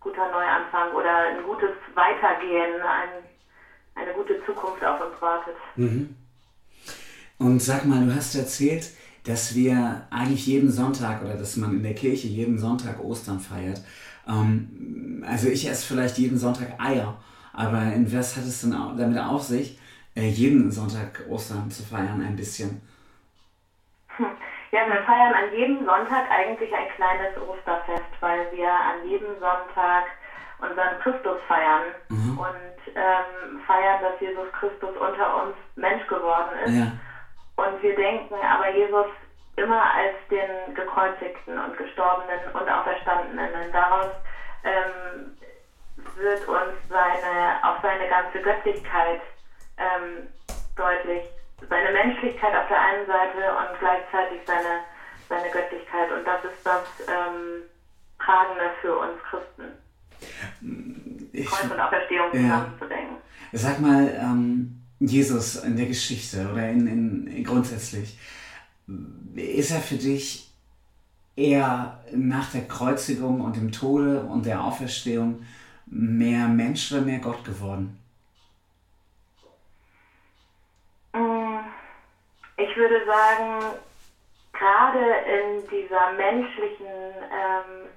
guter Neuanfang oder ein gutes Weitergehen, ein, eine gute Zukunft auf uns wartet. Mhm. Und sag mal, du hast erzählt, dass wir eigentlich jeden Sonntag oder dass man in der Kirche jeden Sonntag Ostern feiert. Ähm, also ich esse vielleicht jeden Sonntag Eier, aber in was hat es denn damit auf sich, äh, jeden Sonntag Ostern zu feiern ein bisschen? Hm. Ja, wir feiern an jedem Sonntag eigentlich ein kleines Osterfest, weil wir an jedem Sonntag unseren Christus feiern mhm. und ähm, feiern, dass Jesus Christus unter uns Mensch geworden ist. Ja. Und wir denken aber Jesus immer als den gekreuzigten und gestorbenen und auferstandenen. Und daraus ähm, wird uns seine, auf seine ganze Göttlichkeit ähm, deutlich, seine Menschlichkeit auf der einen Seite und gleichzeitig seine, seine Göttlichkeit. Und das ist das ähm, Tragende für uns Christen. Ich, Kreuz und Auferstehung ja. zusammenzudenken. Sag mal, ähm, Jesus in der Geschichte oder in, in, grundsätzlich, ist er für dich eher nach der Kreuzigung und dem Tode und der Auferstehung mehr Mensch oder mehr Gott geworden? Mm, ich würde sagen, gerade in dieser menschlichen ähm,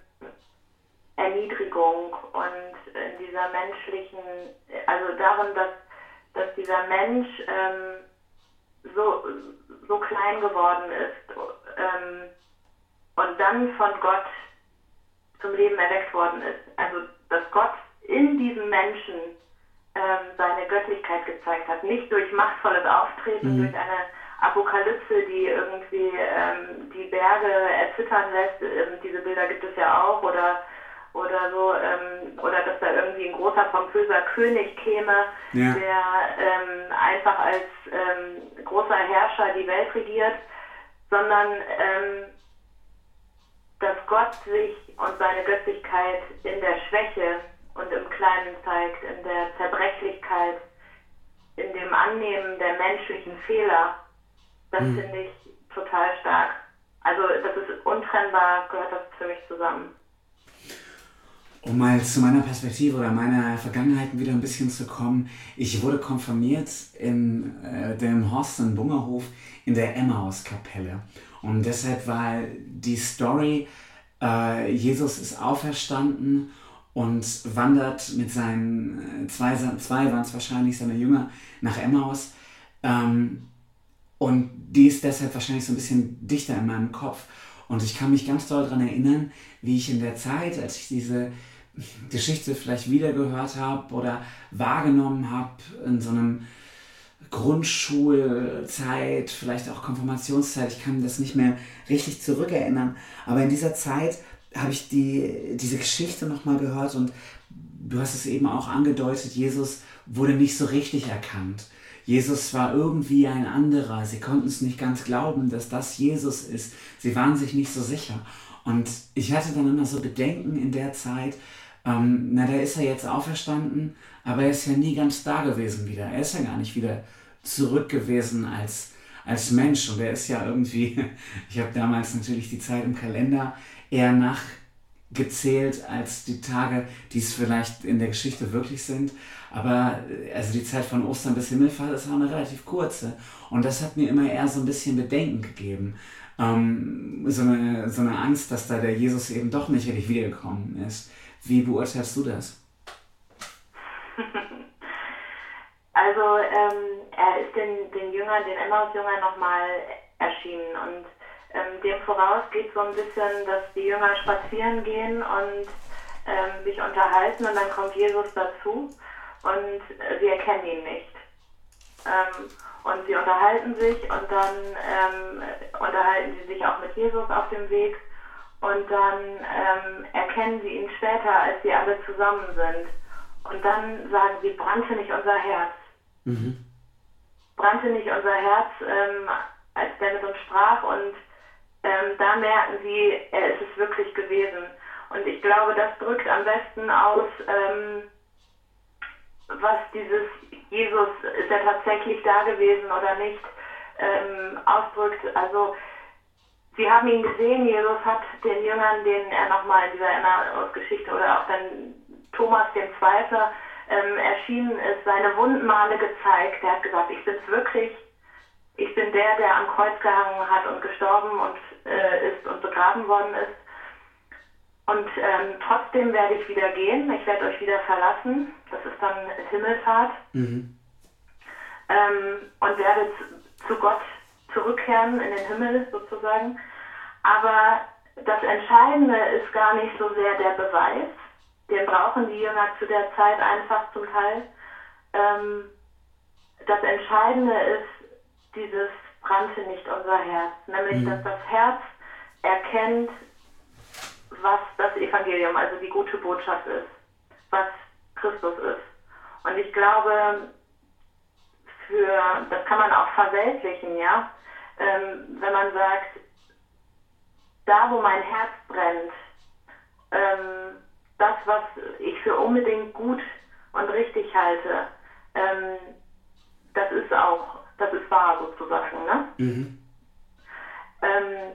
Erniedrigung und in dieser menschlichen, also darin, dass, dass dieser Mensch ähm, so, so klein geworden ist ähm, und dann von Gott zum Leben erweckt worden ist. Also, dass Gott in diesem Menschen ähm, seine Göttlichkeit gezeigt hat. Nicht durch machtvolles Auftreten, mhm. durch eine Apokalypse, die irgendwie ähm, die Berge erzittern lässt. Ähm, diese Bilder gibt es ja auch. Oder oder so, ähm, oder dass da irgendwie ein großer pompöser König käme, ja. der ähm, einfach als ähm, großer Herrscher die Welt regiert, sondern ähm, dass Gott sich und seine Göttlichkeit in der Schwäche und im Kleinen zeigt, in der Zerbrechlichkeit, in dem Annehmen der menschlichen Fehler. Das mhm. finde ich total stark. Also das ist untrennbar, gehört das für mich zusammen. Um mal zu meiner Perspektive oder meiner Vergangenheit wieder ein bisschen zu kommen. Ich wurde konfirmiert in äh, dem Horst in Bungerhof in der Emmaus-Kapelle. Und deshalb war die Story, äh, Jesus ist auferstanden und wandert mit seinen, äh, zwei, zwei waren es wahrscheinlich, seine Jünger nach Emmaus. Ähm, und die ist deshalb wahrscheinlich so ein bisschen dichter in meinem Kopf. Und ich kann mich ganz doll daran erinnern, wie ich in der Zeit, als ich diese Geschichte vielleicht wiedergehört habe oder wahrgenommen habe in so einem Grundschulzeit, vielleicht auch Konfirmationszeit, ich kann das nicht mehr richtig zurückerinnern, aber in dieser Zeit habe ich die, diese Geschichte nochmal gehört und du hast es eben auch angedeutet, Jesus wurde nicht so richtig erkannt. Jesus war irgendwie ein anderer. Sie konnten es nicht ganz glauben, dass das Jesus ist. Sie waren sich nicht so sicher. Und ich hatte dann immer so Bedenken in der Zeit, ähm, na, da ist er jetzt auferstanden, aber er ist ja nie ganz da gewesen wieder. Er ist ja gar nicht wieder zurück gewesen als, als Mensch. Und er ist ja irgendwie, [laughs] ich habe damals natürlich die Zeit im Kalender eher nachgezählt als die Tage, die es vielleicht in der Geschichte wirklich sind. Aber äh, also die Zeit von Ostern bis Himmelfahrt ist auch eine relativ kurze. Und das hat mir immer eher so ein bisschen Bedenken gegeben. Ähm, so, eine, so eine Angst, dass da der Jesus eben doch nicht richtig wiedergekommen ist. Wie beurteilst du das? [laughs] Also ähm, er ist den, den Jüngern, den Emmaus-Jüngern nochmal erschienen und ähm, dem voraus geht so ein bisschen, dass die Jünger spazieren gehen und ähm, sich unterhalten und dann kommt Jesus dazu und sie erkennen ihn nicht. Ähm, und sie unterhalten sich und dann ähm, unterhalten sie sich auch mit Jesus auf dem Weg und dann ähm, erkennen sie ihn später, als sie alle zusammen sind. Und dann sagen sie, brannte nicht unser Herz. Mhm. Brannte nicht unser Herz, ähm, als der mit uns sprach und ähm, da merken sie, er ist es wirklich gewesen. Und ich glaube, das drückt am besten aus, ähm, was dieses Jesus, ist er tatsächlich da gewesen oder nicht, ähm, ausdrückt. Also sie haben ihn gesehen, Jesus hat den Jüngern, denen er nochmal in dieser Emmaus-Geschichte oder auch dann Thomas, dem Zweifler, ähm, erschienen ist, seine Wundmale gezeigt. Er hat gesagt, ich bin's wirklich, ich bin der, der am Kreuz gehangen hat und gestorben und äh, ist und begraben worden ist. Und ähm, trotzdem werde ich wieder gehen, ich werde euch wieder verlassen. Das ist dann Himmelfahrt. Mhm. Ähm, und werde zu Gott zurückkehren in den Himmel sozusagen. Aber das Entscheidende ist gar nicht so sehr der Beweis. Den brauchen die Jünger zu der Zeit einfach zum Teil. Ähm, das Entscheidende ist dieses brannte nicht unser Herz. Nämlich, mhm. dass das Herz erkennt, was das Evangelium, also die gute Botschaft ist, was Christus ist. Und ich glaube, für, das kann man auch verweltlichen, ja, ähm, wenn man sagt, da wo mein Herz brennt, ähm, das, was ich für unbedingt gut und richtig halte, ähm, das ist auch, das ist wahr sozusagen, ne? Mhm. Ähm,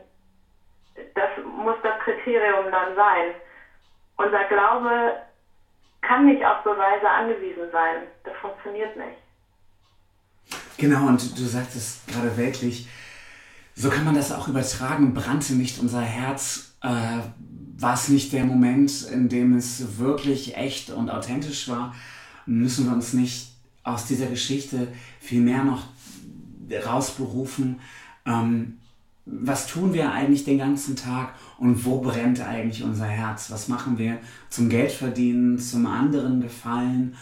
das muss das Kriterium dann sein. Unser Glaube kann nicht auf Beweise angewiesen sein. Das funktioniert nicht. Genau, und du sagtest gerade weltlich, so kann man das auch übertragen. Brannte nicht unser Herz? Äh, war es nicht der Moment, in dem es wirklich echt und authentisch war? Müssen wir uns nicht aus dieser Geschichte viel mehr noch rausberufen? Ähm, was tun wir eigentlich den ganzen Tag und wo brennt eigentlich unser Herz? Was machen wir zum Geldverdienen, zum anderen Gefallen,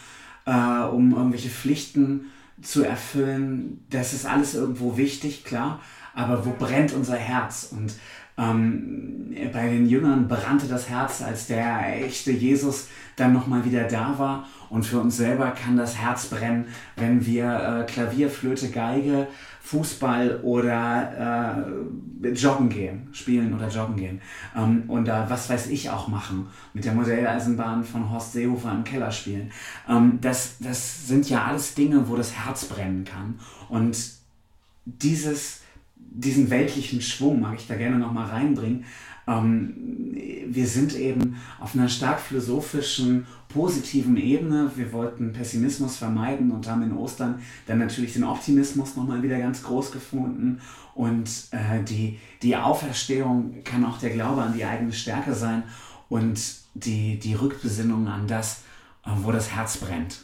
äh, um irgendwelche Pflichten zu erfüllen? Das ist alles irgendwo wichtig, klar, aber wo brennt unser Herz? Und ähm, bei den Jüngern brannte das Herz, als der echte Jesus dann nochmal wieder da war. Und für uns selber kann das Herz brennen, wenn wir äh, Klavier, Flöte, Geige, Fußball oder äh, joggen gehen, spielen oder joggen gehen. Ähm, und da, was weiß ich, auch machen. Mit der Modelleisenbahn von Horst Seehofer im Keller spielen. Ähm, das, das sind ja alles Dinge, wo das Herz brennen kann. Und dieses diesen weltlichen Schwung mag ich da gerne nochmal reinbringen. Ähm, wir sind eben auf einer stark philosophischen, positiven Ebene. Wir wollten Pessimismus vermeiden und haben in Ostern dann natürlich den Optimismus nochmal wieder ganz groß gefunden. Und äh, die, die Auferstehung kann auch der Glaube an die eigene Stärke sein und die, die Rückbesinnung an das, äh, wo das Herz brennt.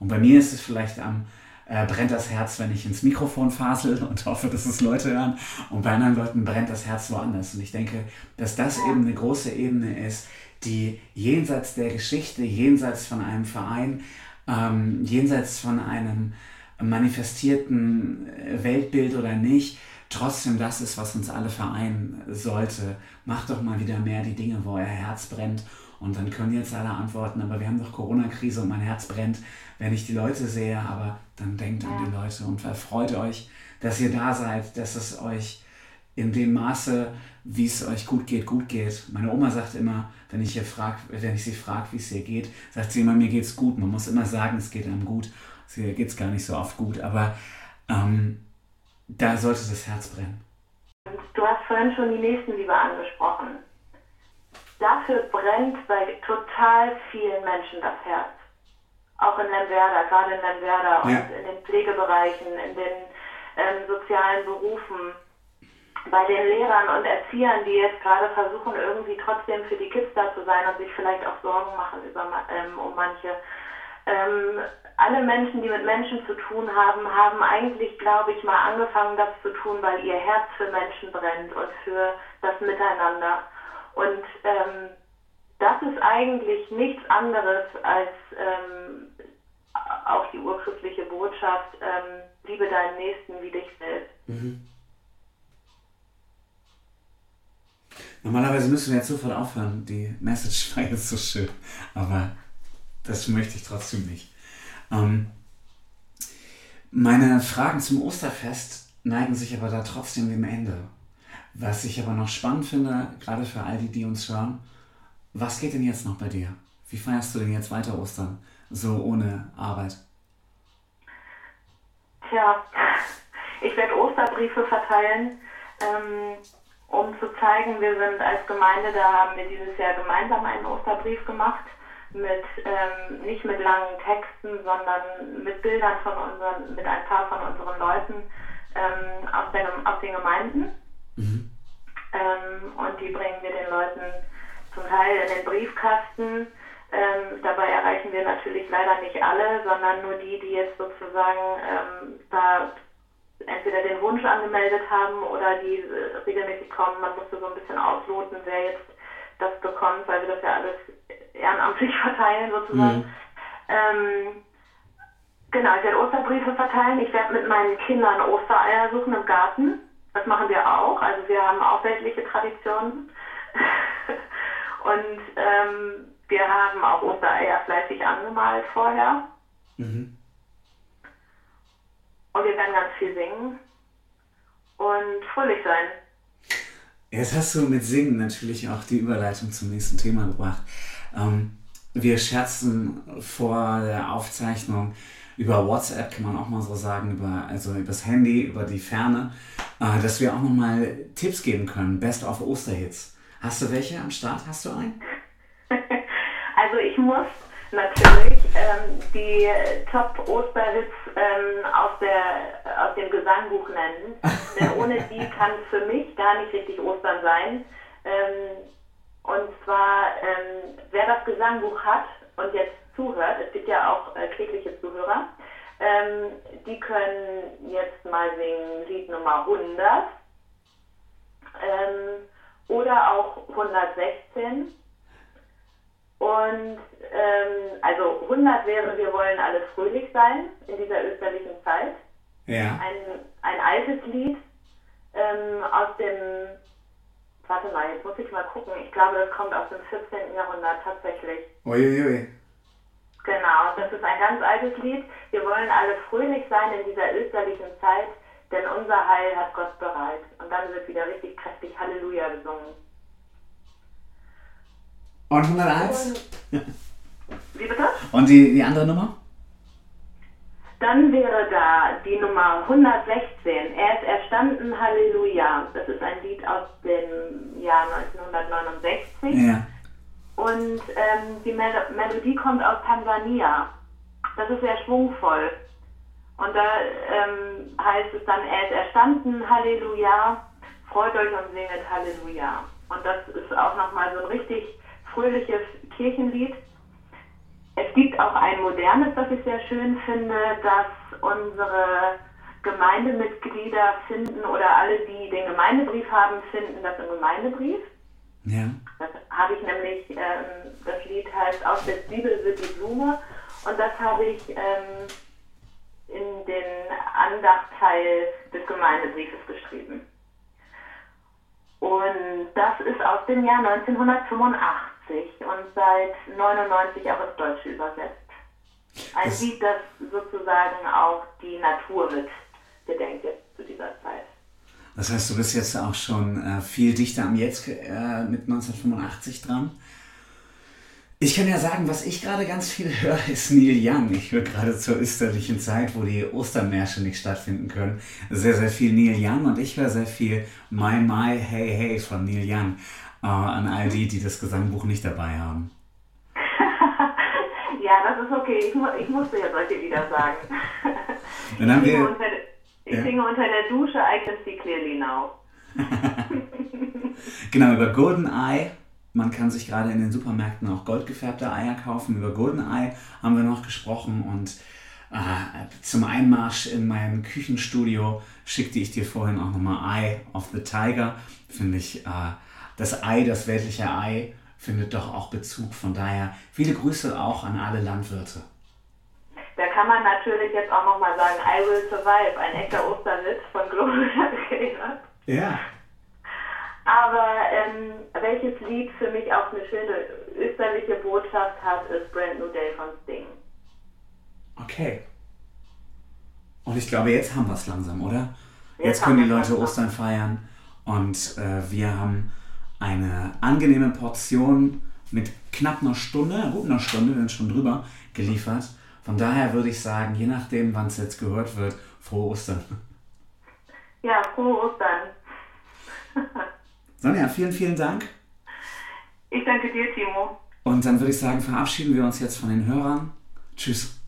Und bei mir ist es vielleicht am äh, brennt das Herz, wenn ich ins Mikrofon fasel [laughs] und hoffe, dass es Leute hören. Und bei anderen Leuten brennt das Herz woanders. Und ich denke, dass das eben eine große Ebene ist, die jenseits der Geschichte, jenseits von einem Verein, ähm, jenseits von einem manifestierten äh, Weltbild oder nicht, trotzdem das ist, was uns alle vereinen sollte. Macht doch mal wieder mehr die Dinge, wo euer Herz brennt. Und dann können jetzt alle antworten, aber wir haben doch Corona-Krise und mein Herz brennt wenn ich die Leute sehe, aber dann denkt an die Leute und erfreut euch, dass ihr da seid, dass es euch in dem Maße, wie es euch gut geht, gut geht. Meine Oma sagt immer, wenn ich, ihr frag, wenn ich sie frage, wie es ihr geht, sagt sie immer, mir geht es gut. Man muss immer sagen, es geht einem gut. Geht es gar nicht so oft gut, aber ähm, da sollte das Herz brennen. Du hast vorhin schon die Nächstenliebe angesprochen. Dafür brennt bei total vielen Menschen das Herz auch in Lemwerder, gerade in Lemwerder und in den Pflegebereichen, in den ähm, sozialen Berufen, bei den Lehrern und Erziehern, die jetzt gerade versuchen, irgendwie trotzdem für die Kids da zu sein und sich vielleicht auch Sorgen machen über, ähm, um manche. ähm, alle Menschen, die mit Menschen zu tun haben, haben eigentlich, glaube ich, mal angefangen, das zu tun, weil ihr Herz für Menschen brennt und für das Miteinander. Und ähm, das ist eigentlich nichts anderes als ähm, auch die urchristliche Botschaft, ähm, liebe deinen Nächsten wie dich selbst. Mhm. Normalerweise müssen wir jetzt sofort aufhören. Die Message war jetzt so schön, aber das möchte ich trotzdem nicht. Ähm, meine Fragen zum Osterfest neigen sich aber da trotzdem dem Ende. Was ich aber noch spannend finde, gerade für all die, die uns hören, was geht denn jetzt noch bei dir? Wie feierst du denn jetzt weiter Ostern, so ohne Arbeit? Tja, ich werde Osterbriefe verteilen, ähm, um zu zeigen, wir sind als Gemeinde, da haben wir dieses Jahr gemeinsam einen Osterbrief gemacht mit ähm, nicht mit langen Texten, sondern mit Bildern von unseren, mit ein paar von unseren Leuten ähm, aus, der, aus den Gemeinden. Mhm. Ähm, und die bringen wir den Leuten zum Teil in den Briefkasten. Ähm, dabei erreichen wir natürlich leider nicht alle, sondern nur die, die jetzt sozusagen ähm, da entweder den Wunsch angemeldet haben oder die äh, regelmäßig kommen. Man musste so ein bisschen ausloten, wer jetzt das bekommt, weil wir das ja alles ehrenamtlich [laughs] verteilen sozusagen. Mhm. Ähm, genau, ich werde Osterbriefe verteilen. Ich werde mit meinen Kindern Ostereier suchen im Garten. Das machen wir auch. Also wir haben auch weltliche Traditionen. [laughs] Und ähm, wir haben auch Ostereier fleißig angemalt vorher. Mhm. Und wir werden ganz viel singen und fröhlich sein. Jetzt hast du mit Singen natürlich auch die Überleitung zum nächsten Thema gebracht. Ähm, wir scherzen vor der Aufzeichnung über WhatsApp, kann man auch mal so sagen, über, also über das Handy, über die Ferne, äh, dass wir auch nochmal Tipps geben können. Best of Osterhits. Hast du welche am Start? Hast du einen? Also ich muss natürlich ähm, die Top-Osterhits ähm, aus, aus dem Gesangbuch nennen. Denn ohne die kann es für mich gar nicht richtig Ostern sein. Ähm, und zwar, ähm, wer das Gesangbuch hat und jetzt zuhört, es gibt ja auch äh, kirchliche Zuhörer, ähm, die können jetzt mal singen Lied Nummer 100 ähm, oder auch 116. Und ähm, also 100 wäre, wir wollen alle fröhlich sein in dieser österlichen Zeit. Ja. Ein, ein altes Lied ähm, aus dem Warte mal, jetzt muss ich mal gucken. Ich glaube, das kommt aus dem 14. Jahrhundert tatsächlich. Uiuiui. Genau, das ist ein ganz altes Lied. Wir wollen alle fröhlich sein in dieser österlichen Zeit, denn unser Heil hat Gott bereit. Und dann wird wieder richtig kräftig Halleluja gesungen. Und 101? Und, wie bitte? Und die, die andere Nummer? Dann wäre da die Nummer 116. Er ist erstanden, Halleluja. Das ist ein Lied aus dem Jahr 1969. Ja. Und ähm, die Mel Melodie kommt aus Tansania. Das ist sehr schwungvoll. Und da ähm, heißt es dann, er ist erstanden, Halleluja. Freut euch und singet Halleluja. Und das ist auch nochmal so ein richtig fröhliches Kirchenlied. Es gibt auch ein modernes, das ich sehr schön finde, dass unsere Gemeindemitglieder finden oder alle, die den Gemeindebrief haben, finden das im Gemeindebrief. Ja. Das habe ich nämlich, ähm, das Lied heißt Aus der Zwiebel wird die Blume und das habe ich ähm, in den Andachtteil des Gemeindebriefes geschrieben. Und das ist aus dem Jahr 1985 und seit 99 auch ins Deutsche übersetzt. Ein das Lied, das sozusagen auch die Natur mit bedenkt jetzt zu dieser Zeit. Das heißt, du bist jetzt auch schon äh, viel dichter am Jetzt äh, mit 1985 dran. Ich kann ja sagen, was ich gerade ganz viel höre, ist Neil Young. Ich höre gerade zur österlichen Zeit, wo die Ostermärsche nicht stattfinden können, sehr, sehr viel Neil Young und ich höre sehr viel My My Hey Hey von Neil Young äh, an all die, die das Gesangbuch nicht dabei haben. [laughs] ja, das ist okay. Ich, mu ich musste ja solche Lieder sagen. [laughs] Dann haben ich wir, unter, ich ja. singe unter der Dusche I can see clearly now. [laughs] genau, über Golden Eye, Man kann sich gerade in den Supermärkten auch goldgefärbte Eier kaufen. Über Golden Eye haben wir noch gesprochen und äh, zum Einmarsch in mein Küchenstudio schickte ich dir vorhin auch nochmal Eye of the Tiger. Finde ich, äh, das Ei, das weltliche Ei, findet doch auch Bezug. Von daher viele Grüße auch an alle Landwirte. Da kann man natürlich jetzt auch nochmal sagen, I will survive, ein echter Osterwitz von Gloria [laughs] Gaynor. Ja. Aber ähm, welches Lied für mich auch eine schöne österliche Botschaft hat, ist Brand New Day von Sting. Okay. Und ich glaube, jetzt haben wir es langsam, oder? Jetzt, jetzt können die Leute Ostern feiern und äh, wir haben eine angenehme Portion mit knapp einer Stunde, gut einer Stunde, wir sind schon drüber, geliefert. Von daher würde ich sagen, je nachdem, wann es jetzt gehört wird, frohe Ostern. Ja, frohe Ostern. Sonja, vielen, vielen Dank. Ich danke dir, Timo. Und dann würde ich sagen, verabschieden wir uns jetzt von den Hörern. Tschüss.